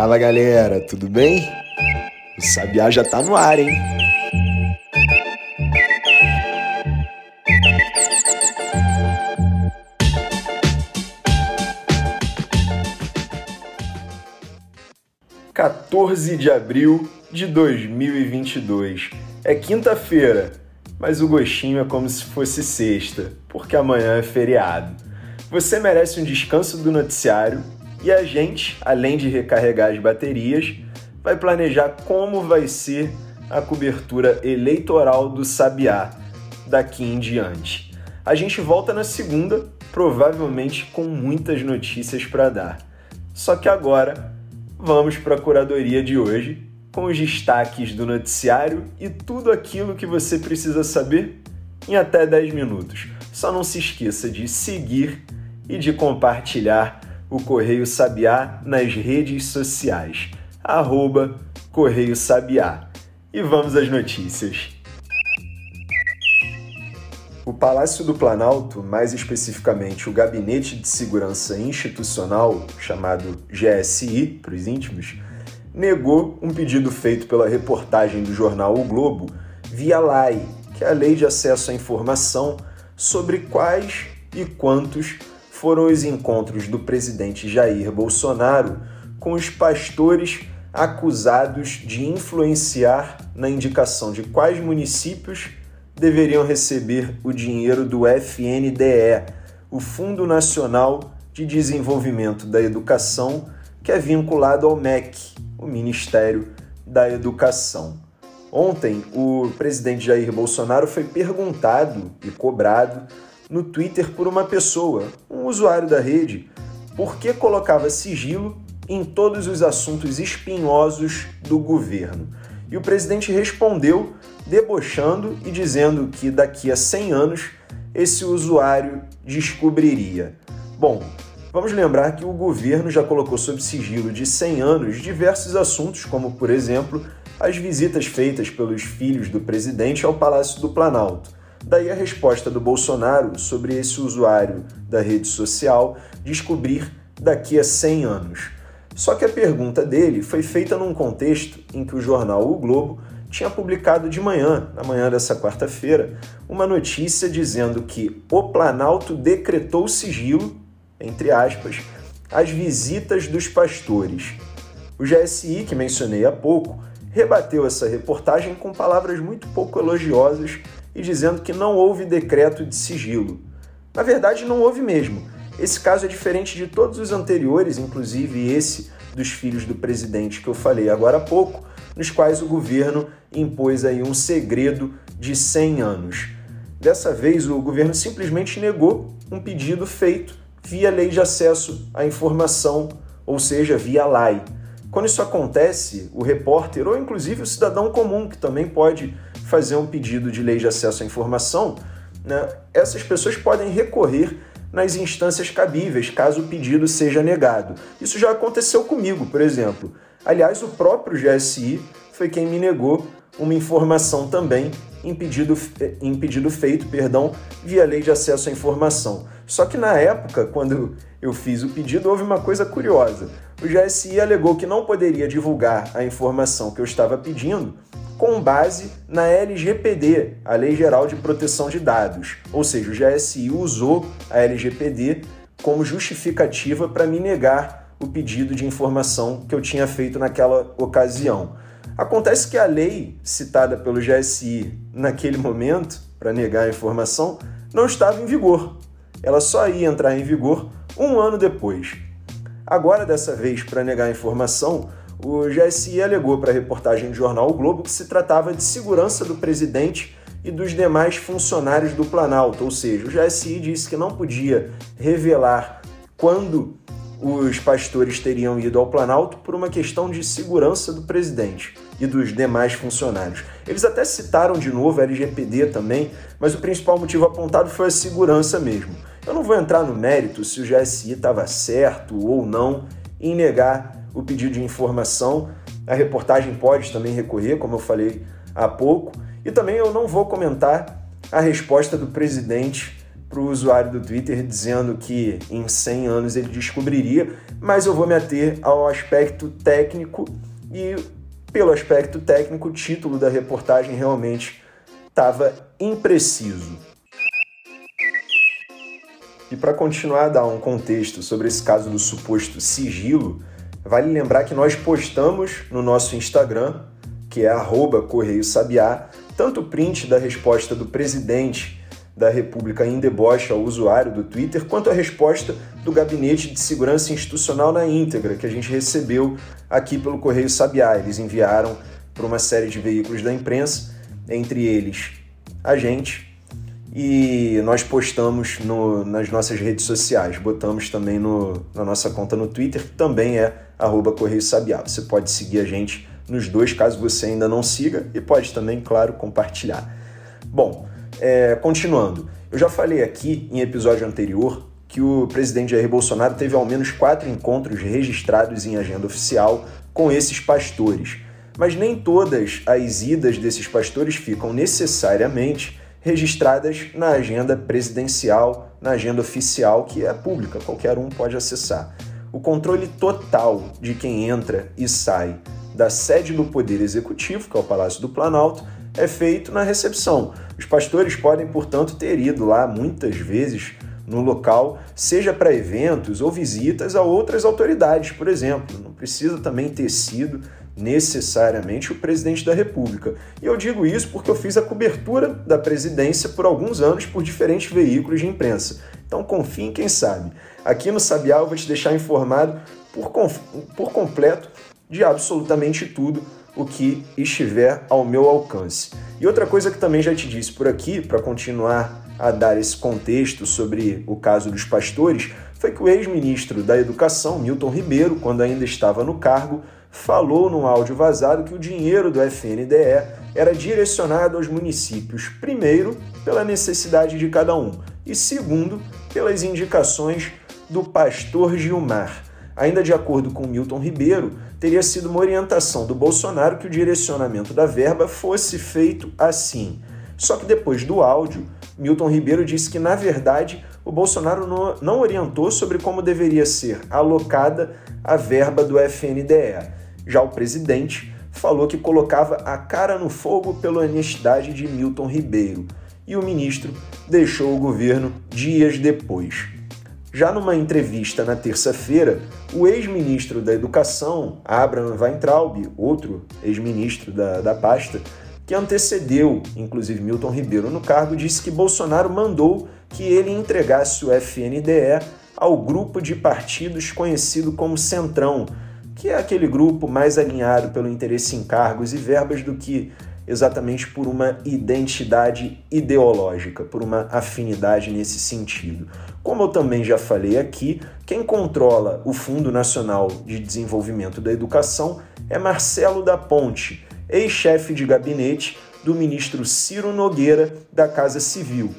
Fala galera, tudo bem? O Sabiá já tá no ar, hein? Quatorze de abril de 2022. É quinta-feira, mas o gostinho é como se fosse sexta, porque amanhã é feriado. Você merece um descanso do noticiário e a gente, além de recarregar as baterias, vai planejar como vai ser a cobertura eleitoral do Sabiá daqui em diante. A gente volta na segunda, provavelmente com muitas notícias para dar. Só que agora vamos para a curadoria de hoje, com os destaques do noticiário e tudo aquilo que você precisa saber em até 10 minutos. Só não se esqueça de seguir e de compartilhar o Correio Sabiá nas redes sociais, arroba Correio Sabiá. E vamos às notícias. O Palácio do Planalto, mais especificamente o Gabinete de Segurança Institucional, chamado GSI para os íntimos, negou um pedido feito pela reportagem do jornal O Globo via LAI, que é a Lei de Acesso à Informação, sobre quais e quantos foram os encontros do presidente Jair Bolsonaro com os pastores acusados de influenciar na indicação de quais municípios deveriam receber o dinheiro do FNDE, o Fundo Nacional de Desenvolvimento da Educação, que é vinculado ao MEC, o Ministério da Educação. Ontem, o presidente Jair Bolsonaro foi perguntado e cobrado no Twitter por uma pessoa, um usuário da rede, por que colocava sigilo em todos os assuntos espinhosos do governo. E o presidente respondeu debochando e dizendo que daqui a 100 anos esse usuário descobriria. Bom, vamos lembrar que o governo já colocou sob sigilo de 100 anos diversos assuntos, como, por exemplo, as visitas feitas pelos filhos do presidente ao Palácio do Planalto Daí a resposta do Bolsonaro sobre esse usuário da rede social descobrir daqui a 100 anos. Só que a pergunta dele foi feita num contexto em que o jornal O Globo tinha publicado de manhã, na manhã dessa quarta-feira, uma notícia dizendo que o Planalto decretou sigilo, entre aspas, às visitas dos pastores. O GSI, que mencionei há pouco, rebateu essa reportagem com palavras muito pouco elogiosas e dizendo que não houve decreto de sigilo. Na verdade, não houve mesmo. Esse caso é diferente de todos os anteriores, inclusive esse dos filhos do presidente que eu falei agora há pouco, nos quais o governo impôs aí um segredo de 100 anos. Dessa vez, o governo simplesmente negou um pedido feito via lei de acesso à informação, ou seja, via lei. Quando isso acontece, o repórter ou inclusive o cidadão comum, que também pode fazer um pedido de lei de acesso à informação, né, essas pessoas podem recorrer nas instâncias cabíveis, caso o pedido seja negado. Isso já aconteceu comigo, por exemplo. Aliás, o próprio GSI foi quem me negou uma informação também em pedido, em pedido feito perdão, via lei de acesso à informação. Só que na época, quando eu fiz o pedido, houve uma coisa curiosa. O GSI alegou que não poderia divulgar a informação que eu estava pedindo com base na LGPD, a Lei Geral de Proteção de Dados. Ou seja, o GSI usou a LGPD como justificativa para me negar o pedido de informação que eu tinha feito naquela ocasião. Acontece que a lei citada pelo GSI naquele momento, para negar a informação, não estava em vigor. Ela só ia entrar em vigor um ano depois. Agora, dessa vez, para negar a informação, o GSI alegou para a reportagem do jornal o Globo que se tratava de segurança do presidente e dos demais funcionários do Planalto, ou seja, o GSI disse que não podia revelar quando os pastores teriam ido ao Planalto por uma questão de segurança do presidente e dos demais funcionários. Eles até citaram de novo a LGPD também, mas o principal motivo apontado foi a segurança mesmo. Eu não vou entrar no mérito se o GSI estava certo ou não em negar o pedido de informação. A reportagem pode também recorrer, como eu falei há pouco. E também eu não vou comentar a resposta do presidente para o usuário do Twitter dizendo que em 100 anos ele descobriria, mas eu vou me ater ao aspecto técnico e, pelo aspecto técnico, o título da reportagem realmente estava impreciso. E para continuar a dar um contexto sobre esse caso do suposto sigilo, vale lembrar que nós postamos no nosso Instagram, que é Correio Sabiá, tanto o print da resposta do presidente da República em deboche ao usuário do Twitter, quanto a resposta do Gabinete de Segurança Institucional na íntegra, que a gente recebeu aqui pelo Correio Sabiá. Eles enviaram para uma série de veículos da imprensa, entre eles a gente, e nós postamos no, nas nossas redes sociais. Botamos também no, na nossa conta no Twitter, que também é arroba Correio Sabiá. Você pode seguir a gente nos dois, caso você ainda não siga, e pode também, claro, compartilhar. Bom, é, continuando, eu já falei aqui em episódio anterior que o presidente Jair Bolsonaro teve ao menos quatro encontros registrados em agenda oficial com esses pastores. Mas nem todas as idas desses pastores ficam necessariamente registradas na agenda presidencial, na agenda oficial, que é pública, qualquer um pode acessar. O controle total de quem entra e sai da sede do Poder Executivo, que é o Palácio do Planalto, é feito na recepção. Os pastores podem, portanto, ter ido lá muitas vezes no local, seja para eventos ou visitas a outras autoridades, por exemplo. Não precisa também ter sido necessariamente o presidente da República. E eu digo isso porque eu fiz a cobertura da presidência por alguns anos por diferentes veículos de imprensa. Então confie em quem sabe. Aqui no Sabiá eu vou te deixar informado por, por completo de absolutamente tudo o que estiver ao meu alcance. E outra coisa que também já te disse por aqui, para continuar a dar esse contexto sobre o caso dos pastores, foi que o ex-ministro da Educação, Milton Ribeiro, quando ainda estava no cargo, falou num áudio vazado que o dinheiro do FNDE era direcionado aos municípios, primeiro, pela necessidade de cada um, e segundo, pelas indicações do pastor Gilmar. Ainda de acordo com Milton Ribeiro, teria sido uma orientação do Bolsonaro que o direcionamento da verba fosse feito assim. Só que depois do áudio, Milton Ribeiro disse que, na verdade, o Bolsonaro não orientou sobre como deveria ser alocada a verba do FNDE. Já o presidente falou que colocava a cara no fogo pela honestidade de Milton Ribeiro. E o ministro deixou o governo dias depois. Já numa entrevista na terça-feira, o ex-ministro da Educação, Abraham Weintraub, outro ex-ministro da, da pasta, que antecedeu, inclusive, Milton Ribeiro no cargo, disse que Bolsonaro mandou que ele entregasse o FNDE ao grupo de partidos conhecido como Centrão, que é aquele grupo mais alinhado pelo interesse em cargos e verbas do que exatamente por uma identidade ideológica, por uma afinidade nesse sentido. Como eu também já falei aqui, quem controla o Fundo Nacional de Desenvolvimento da Educação é Marcelo da Ponte, ex-chefe de gabinete do ministro Ciro Nogueira da Casa Civil,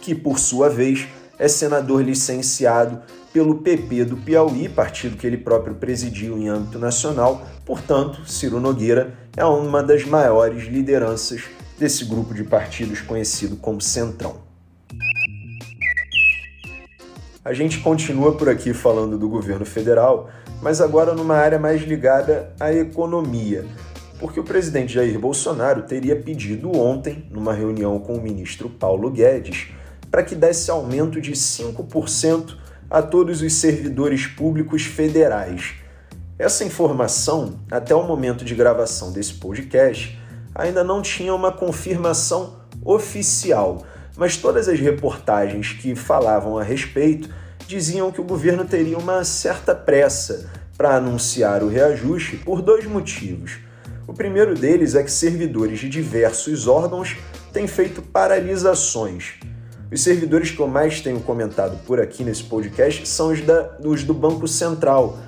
que, por sua vez, é senador licenciado pelo PP do Piauí, partido que ele próprio presidiu em âmbito nacional. Portanto, Ciro Nogueira é uma das maiores lideranças desse grupo de partidos conhecido como Centrão. A gente continua por aqui falando do governo federal, mas agora numa área mais ligada à economia, porque o presidente Jair Bolsonaro teria pedido ontem, numa reunião com o ministro Paulo Guedes, para que desse aumento de 5% a todos os servidores públicos federais. Essa informação, até o momento de gravação desse podcast, ainda não tinha uma confirmação oficial, mas todas as reportagens que falavam a respeito diziam que o governo teria uma certa pressa para anunciar o reajuste por dois motivos. O primeiro deles é que servidores de diversos órgãos têm feito paralisações. Os servidores que eu mais tenho comentado por aqui nesse podcast são os, da, os do Banco Central,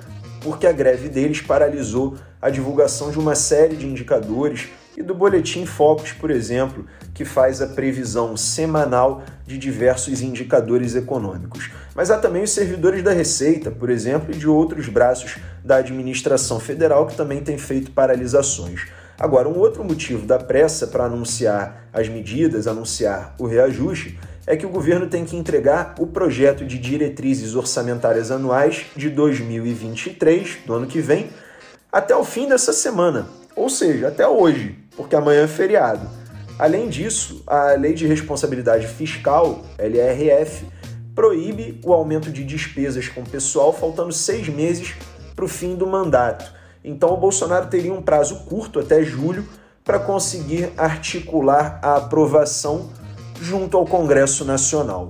porque a greve deles paralisou a divulgação de uma série de indicadores e do Boletim Focus, por exemplo, que faz a previsão semanal de diversos indicadores econômicos. Mas há também os servidores da Receita, por exemplo, e de outros braços da administração federal que também têm feito paralisações. Agora, um outro motivo da pressa para anunciar as medidas, anunciar o reajuste, é que o governo tem que entregar o projeto de diretrizes orçamentárias anuais de 2023, do ano que vem, até o fim dessa semana, ou seja, até hoje, porque amanhã é feriado. Além disso, a Lei de Responsabilidade Fiscal, LRF, proíbe o aumento de despesas com pessoal faltando seis meses para o fim do mandato. Então, o Bolsonaro teria um prazo curto, até julho, para conseguir articular a aprovação junto ao Congresso Nacional.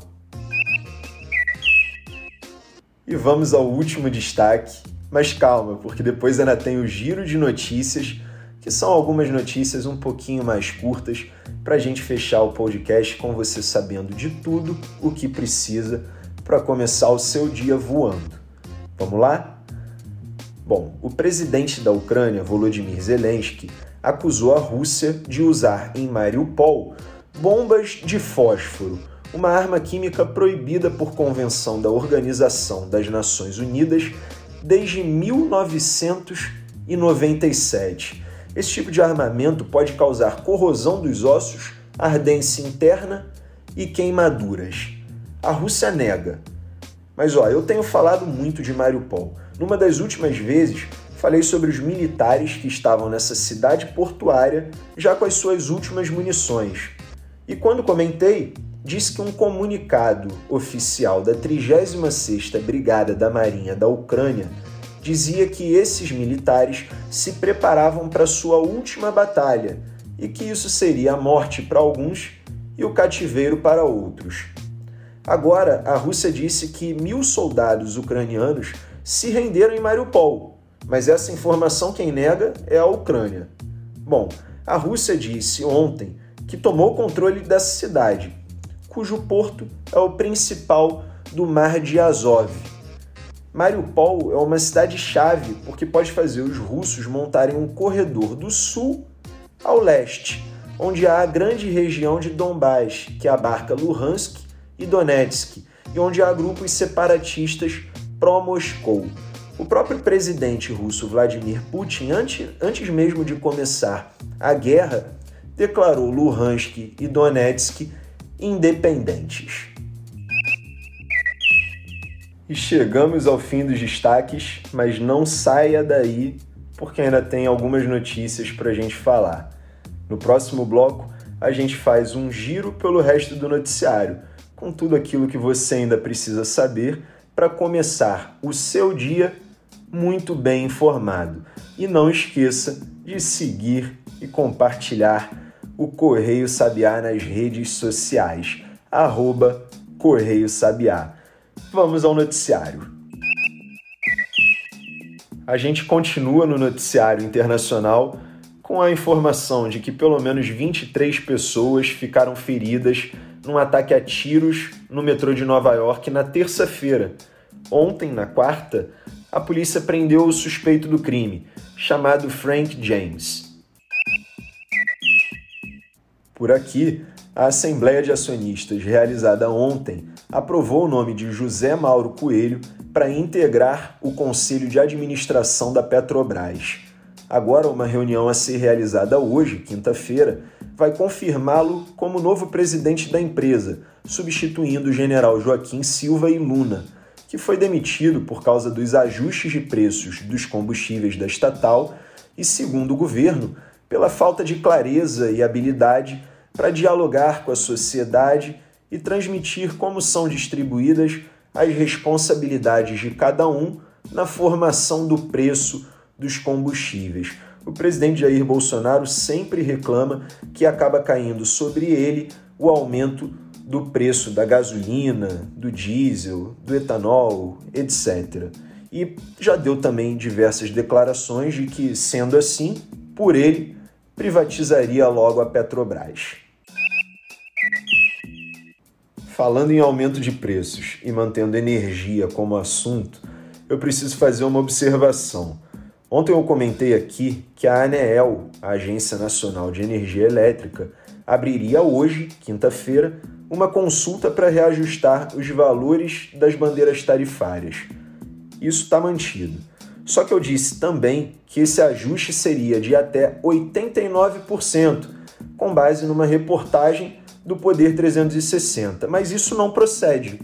E vamos ao último destaque, mas calma, porque depois ainda tem o giro de notícias, que são algumas notícias um pouquinho mais curtas, para a gente fechar o podcast com você sabendo de tudo o que precisa para começar o seu dia voando. Vamos lá? Bom, o presidente da Ucrânia, Volodymyr Zelensky, acusou a Rússia de usar em Mariupol bombas de fósforo, uma arma química proibida por convenção da Organização das Nações Unidas desde 1997. Esse tipo de armamento pode causar corrosão dos ossos, ardência interna e queimaduras. A Rússia nega. Mas ó, eu tenho falado muito de Mariupol. Numa das últimas vezes, falei sobre os militares que estavam nessa cidade portuária já com as suas últimas munições. E quando comentei, disse que um comunicado oficial da 36ª Brigada da Marinha da Ucrânia dizia que esses militares se preparavam para sua última batalha e que isso seria a morte para alguns e o cativeiro para outros. Agora, a Rússia disse que mil soldados ucranianos se renderam em Mariupol, mas essa informação quem nega é a Ucrânia. Bom, a Rússia disse ontem que tomou o controle dessa cidade, cujo porto é o principal do Mar de Azov. Mariupol é uma cidade-chave porque pode fazer os russos montarem um corredor do sul ao leste, onde há a grande região de Donbás, que abarca Luhansk e Donetsk, e onde há grupos separatistas pró-Moscou. O próprio presidente russo Vladimir Putin, antes, antes mesmo de começar a guerra, declarou Luhansk e Donetsk independentes. E chegamos ao fim dos destaques, mas não saia daí, porque ainda tem algumas notícias para a gente falar. No próximo bloco, a gente faz um giro pelo resto do noticiário, com tudo aquilo que você ainda precisa saber para começar o seu dia muito bem informado. E não esqueça de seguir e compartilhar o Correio Sabiá nas redes sociais, arroba Correio Sabiá. Vamos ao noticiário. A gente continua no noticiário internacional com a informação de que pelo menos 23 pessoas ficaram feridas num ataque a tiros no metrô de Nova York na terça-feira. Ontem, na quarta, a polícia prendeu o suspeito do crime, chamado Frank James. Por aqui, a Assembleia de Acionistas, realizada ontem, aprovou o nome de José Mauro Coelho para integrar o Conselho de Administração da Petrobras. Agora, uma reunião a ser realizada hoje, quinta-feira, vai confirmá-lo como novo presidente da empresa, substituindo o general Joaquim Silva e Luna, que foi demitido por causa dos ajustes de preços dos combustíveis da estatal e, segundo o governo, pela falta de clareza e habilidade para dialogar com a sociedade e transmitir como são distribuídas as responsabilidades de cada um na formação do preço dos combustíveis. O presidente Jair Bolsonaro sempre reclama que acaba caindo sobre ele o aumento do preço da gasolina, do diesel, do etanol, etc. E já deu também diversas declarações de que, sendo assim, por ele, privatizaria logo a Petrobras. Falando em aumento de preços e mantendo energia como assunto, eu preciso fazer uma observação. Ontem eu comentei aqui que a ANEEL, a Agência Nacional de Energia Elétrica, abriria hoje, quinta-feira, uma consulta para reajustar os valores das bandeiras tarifárias. Isso está mantido. Só que eu disse também que esse ajuste seria de até 89%, com base numa reportagem do Poder 360, mas isso não procede.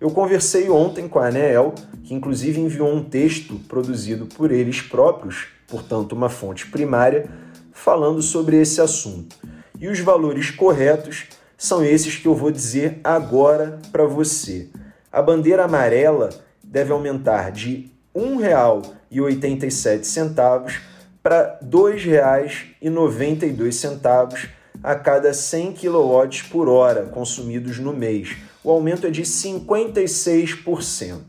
Eu conversei ontem com a ANEEL, que inclusive enviou um texto produzido por eles próprios, portanto, uma fonte primária, falando sobre esse assunto. E os valores corretos são esses que eu vou dizer agora para você. A bandeira amarela deve aumentar de R$ 1,87 para R$ 2,92 a cada 100 kW por hora consumidos no mês. O aumento é de 56%.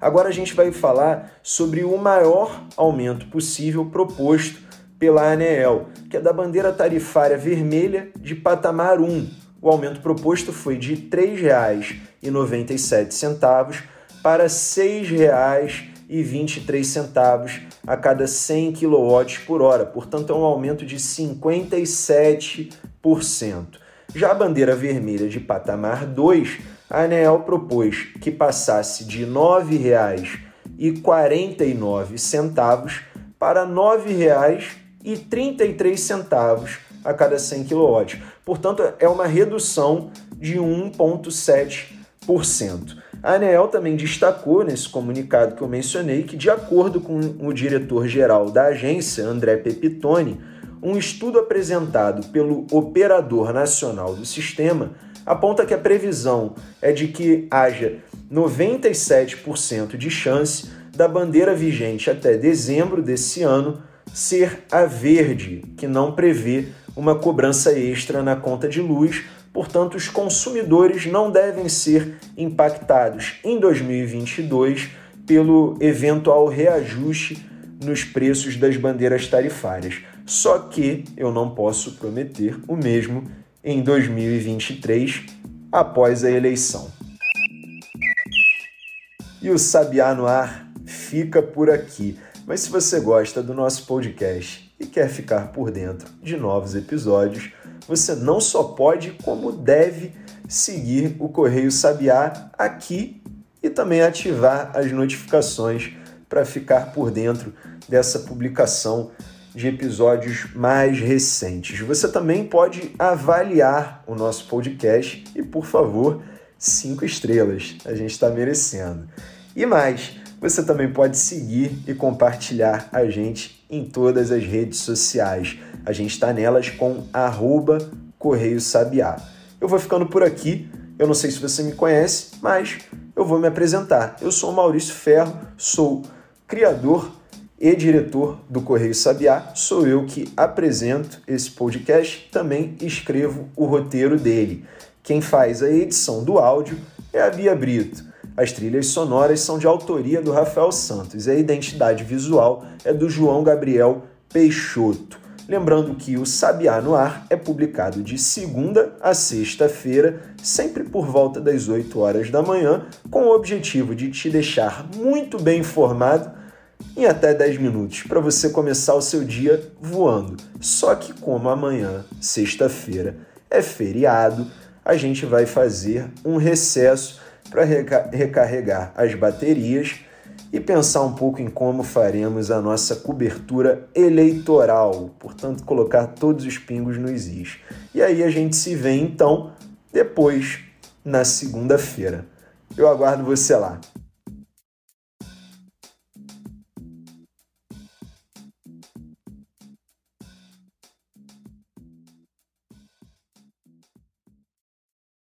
Agora a gente vai falar sobre o maior aumento possível proposto pela ANEEL, que é da bandeira tarifária vermelha de patamar 1. O aumento proposto foi de R$ 3,97 para R$ 6,23 a cada 100 kW por hora, portanto é um aumento de 57%. Já a bandeira vermelha de patamar 2, a ANEEL propôs que passasse de R$ 9,49 para R$ 9,33 a cada 100 kW. Portanto, é uma redução de 1,7%. A ANEEL também destacou nesse comunicado que eu mencionei que, de acordo com o diretor-geral da agência, André Pepitone, um estudo apresentado pelo Operador Nacional do Sistema aponta que a previsão é de que haja 97% de chance da bandeira vigente até dezembro desse ano ser a verde, que não prevê uma cobrança extra na conta de luz Portanto, os consumidores não devem ser impactados em 2022 pelo eventual reajuste nos preços das bandeiras tarifárias. Só que eu não posso prometer o mesmo em 2023, após a eleição. E o Sabiá no Ar fica por aqui. Mas se você gosta do nosso podcast e quer ficar por dentro de novos episódios, você não só pode, como deve seguir o Correio Sabiá aqui e também ativar as notificações para ficar por dentro dessa publicação de episódios mais recentes. Você também pode avaliar o nosso podcast e, por favor, cinco estrelas. A gente está merecendo. E mais, você também pode seguir e compartilhar a gente em todas as redes sociais. A gente está nelas com arroba Correio Sabiá. Eu vou ficando por aqui. Eu não sei se você me conhece, mas eu vou me apresentar. Eu sou Maurício Ferro, sou criador e diretor do Correio Sabiá. Sou eu que apresento esse podcast, também escrevo o roteiro dele. Quem faz a edição do áudio é a Bia Brito. As trilhas sonoras são de autoria do Rafael Santos e a identidade visual é do João Gabriel Peixoto. Lembrando que o Sabiá no Ar é publicado de segunda a sexta-feira, sempre por volta das 8 horas da manhã, com o objetivo de te deixar muito bem informado em até 10 minutos, para você começar o seu dia voando. Só que, como amanhã, sexta-feira, é feriado, a gente vai fazer um recesso para recarregar as baterias e pensar um pouco em como faremos a nossa cobertura eleitoral, portanto, colocar todos os pingos nos is. E aí a gente se vê então depois, na segunda-feira. Eu aguardo você lá.